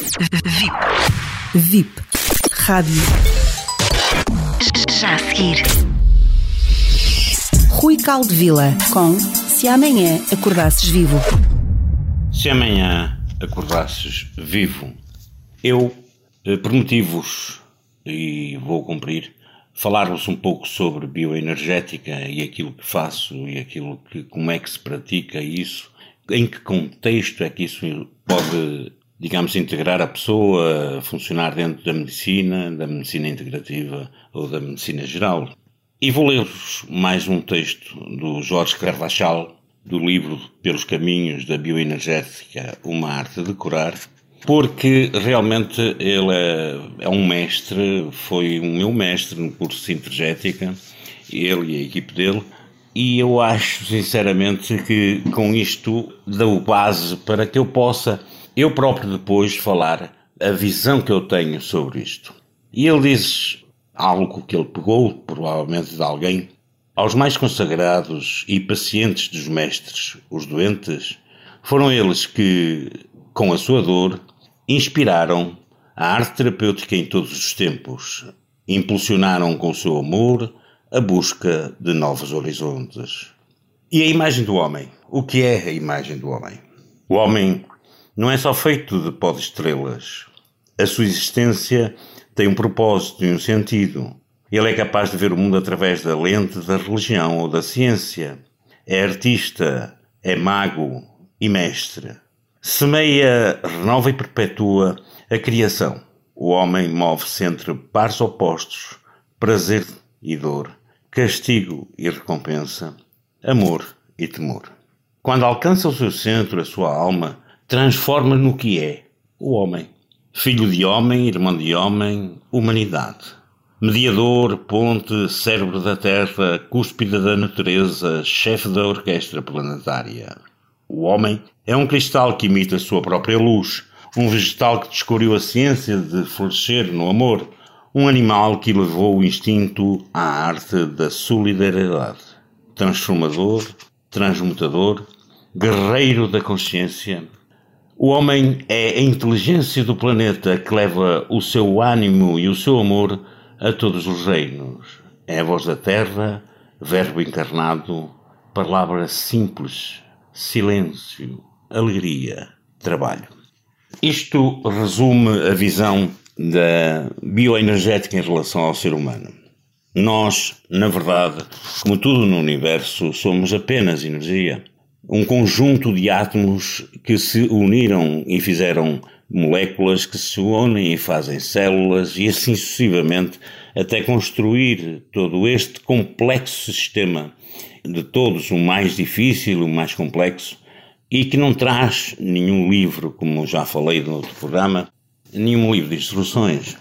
VIP. VIP. Rádio. Já a seguir. Rui Caldevila com Se Amanhã Acordasses Vivo. Se amanhã acordasses vivo, eu eh, prometi-vos, e vou cumprir, falar-vos um pouco sobre bioenergética e aquilo que faço e aquilo que, como é que se pratica isso, em que contexto é que isso pode, digamos, integrar a pessoa, a funcionar dentro da medicina, da medicina integrativa ou da medicina geral. E vou ler-vos mais um texto do Jorge Carvachal, do livro Pelos Caminhos da Bioenergética, Uma Arte de Curar, porque realmente ele é, é, um mestre, foi o meu mestre no curso de Sintergética, ele e a equipe dele, e eu acho sinceramente que com isto dou base para que eu possa, eu próprio depois, falar a visão que eu tenho sobre isto. E ele diz algo que ele pegou, provavelmente de alguém, aos mais consagrados e pacientes dos mestres, os doentes, foram eles que, com a sua dor, inspiraram a arte terapêutica em todos os tempos, impulsionaram com o seu amor a busca de novos horizontes. E a imagem do homem? O que é a imagem do homem? O homem não é só feito de pó de estrelas. A sua existência tem um propósito e um sentido. Ele é capaz de ver o mundo através da lente da religião ou da ciência. É artista, é mago e mestre. Semeia, renova e perpetua a criação. O homem move-se entre pares opostos, prazer e dor, castigo e recompensa, amor e temor. Quando alcança o seu centro, a sua alma, transforma no que é o homem. Filho de homem, irmão de homem, humanidade mediador, ponte, cérebro da Terra, cúspide da natureza, chefe da orquestra planetária. O homem é um cristal que imita a sua própria luz, um vegetal que descobriu a ciência de florescer no amor, um animal que levou o instinto à arte da solidariedade. Transformador, transmutador, guerreiro da consciência. O homem é a inteligência do planeta que leva o seu ânimo e o seu amor a todos os reinos. É a voz da terra, verbo encarnado, palavra simples, silêncio, alegria, trabalho. Isto resume a visão da bioenergética em relação ao ser humano. Nós, na verdade, como tudo no universo, somos apenas energia. Um conjunto de átomos que se uniram e fizeram moléculas que se unem e fazem células e assim sucessivamente até construir todo este complexo sistema de todos o mais difícil, o mais complexo e que não traz nenhum livro, como já falei no outro programa, nenhum livro de instruções.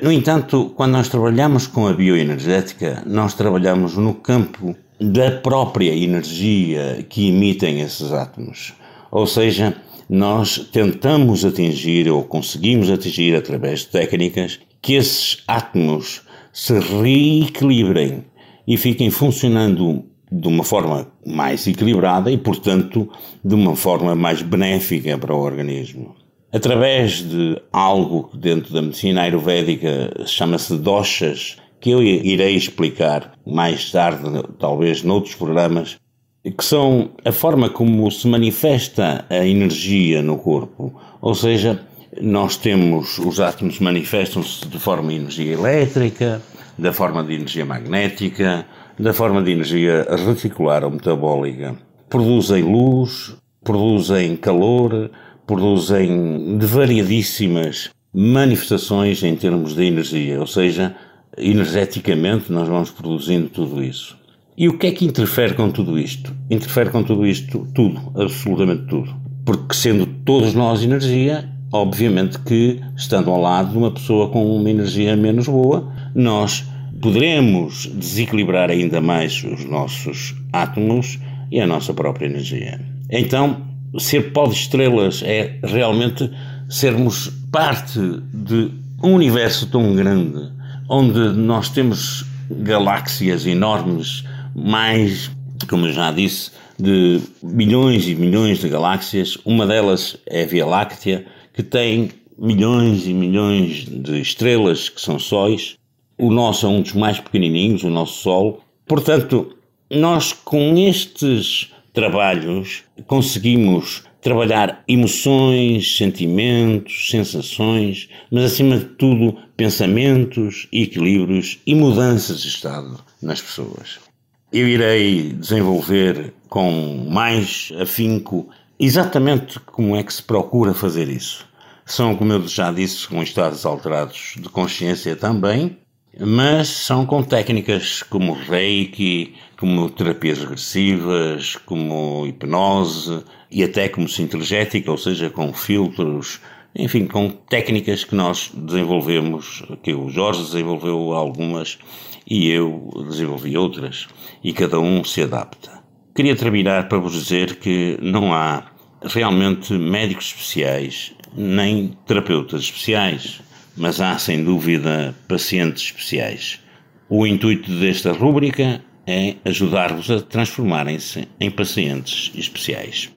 No entanto, quando nós trabalhamos com a bioenergética, nós trabalhamos no campo da própria energia que emitem esses átomos. Ou seja, nós tentamos atingir ou conseguimos atingir através de técnicas que esses átomos se reequilibrem e fiquem funcionando de uma forma mais equilibrada e, portanto, de uma forma mais benéfica para o organismo. Através de algo que dentro da medicina ayurvédica chama-se doshas, que eu irei explicar mais tarde, talvez noutros programas, que são a forma como se manifesta a energia no corpo. Ou seja, nós temos, os átomos manifestam-se de forma de energia elétrica, da forma de energia magnética, da forma de energia reticular ou metabólica. Produzem luz, produzem calor, produzem de variadíssimas manifestações em termos de energia, ou seja, energeticamente nós vamos produzindo tudo isso. E o que é que interfere com tudo isto? Interfere com tudo isto tudo, absolutamente tudo. Porque sendo todos nós energia, obviamente que estando ao lado de uma pessoa com uma energia menos boa, nós poderemos desequilibrar ainda mais os nossos átomos e a nossa própria energia. Então, ser pó de estrelas é realmente sermos parte de um universo tão grande, onde nós temos galáxias enormes mais, como eu já disse, de milhões e milhões de galáxias. Uma delas é a Via Láctea, que tem milhões e milhões de estrelas que são sóis. O nosso é um dos mais pequenininhos, o nosso Sol. Portanto, nós com estes trabalhos conseguimos trabalhar emoções, sentimentos, sensações, mas acima de tudo pensamentos, equilíbrios e mudanças de estado nas pessoas. Eu irei desenvolver com mais afinco exatamente como é que se procura fazer isso. São, como eu já disse, com estados alterados de consciência também, mas são com técnicas como reiki, como terapias regressivas, como hipnose e até como sintergética, ou seja, com filtros, enfim, com técnicas que nós desenvolvemos, que o Jorge desenvolveu algumas e eu desenvolvi outras, e cada um se adapta. Queria terminar para vos dizer que não há realmente médicos especiais nem terapeutas especiais, mas há sem dúvida pacientes especiais. O intuito desta rúbrica é ajudar-vos a transformarem-se em pacientes especiais.